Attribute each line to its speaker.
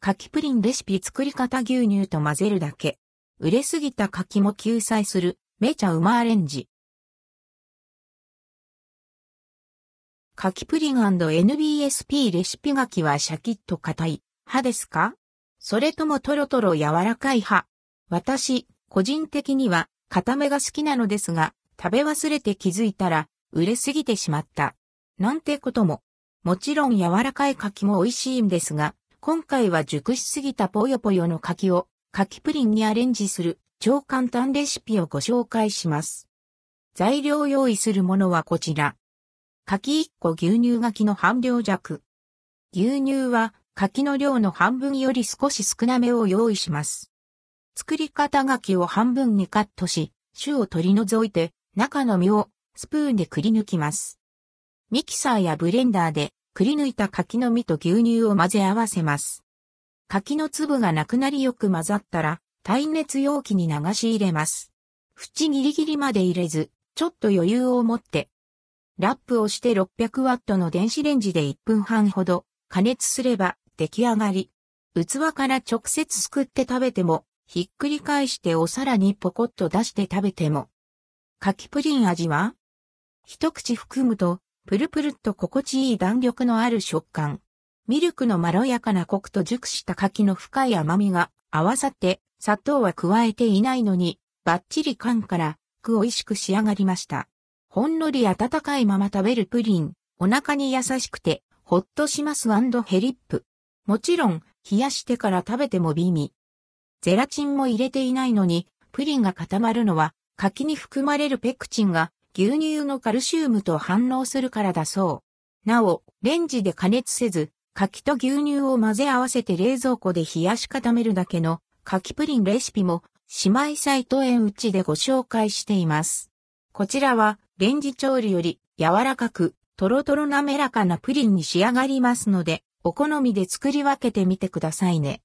Speaker 1: 柿プリンレシピ作り方牛乳と混ぜるだけ。売れすぎた柿も救済する、めちゃうまアレンジ。柿プリン &NBSP レシピ柿はシャキッと硬い派ですか？それともトロトロ柔らかい派私、個人的には硬めが好きなのですが、食べ忘れて気づいたら売れすぎてしまった。なんてことも。もちろん柔らかい柿も美味しいんですが、今回は熟しすぎたぽよぽよの柿を柿プリンにアレンジする超簡単レシピをご紹介します。材料用意するものはこちら。柿1個牛乳柿の半量弱。牛乳は柿の量の半分より少し少なめを用意します。作り方柿を半分にカットし、種を取り除いて、中の実をスプーンでくり抜きます。ミキサーやブレンダーでくり抜いた柿の実と牛乳を混ぜ合わせます。柿の粒がなくなりよく混ざったら、耐熱容器に流し入れます。縁ギリギリまで入れず、ちょっと余裕を持ってラップをして600ワットの電子レンジで1分半ほど加熱すれば出来上がり。器から直接すくって食べても、ひっくり返してお皿にポコッと出して食べても。柿プリン味は一口含むと、プルプルっと心地いい弾力のある食感。ミルクのまろやかなコクと熟した柿の深い甘みが合わさって砂糖は加えていないのに、バッチリ缶からく美味しく仕上がりました。ほんのり温かいまま食べるプリン、お腹に優しくて、ほっとしますヘリップ。もちろん、冷やしてから食べても美味。ゼラチンも入れていないのに、プリンが固まるのは、柿に含まれるペクチンが牛乳のカルシウムと反応するからだそう。なお、レンジで加熱せず、柿と牛乳を混ぜ合わせて冷蔵庫で冷やし固めるだけの柿プリンレシピも姉妹サイト縁内でご紹介しています。こちらはレンジ調理より柔らかく、とろとろ滑らかなプリンに仕上がりますので、お好みで作り分けてみてくださいね。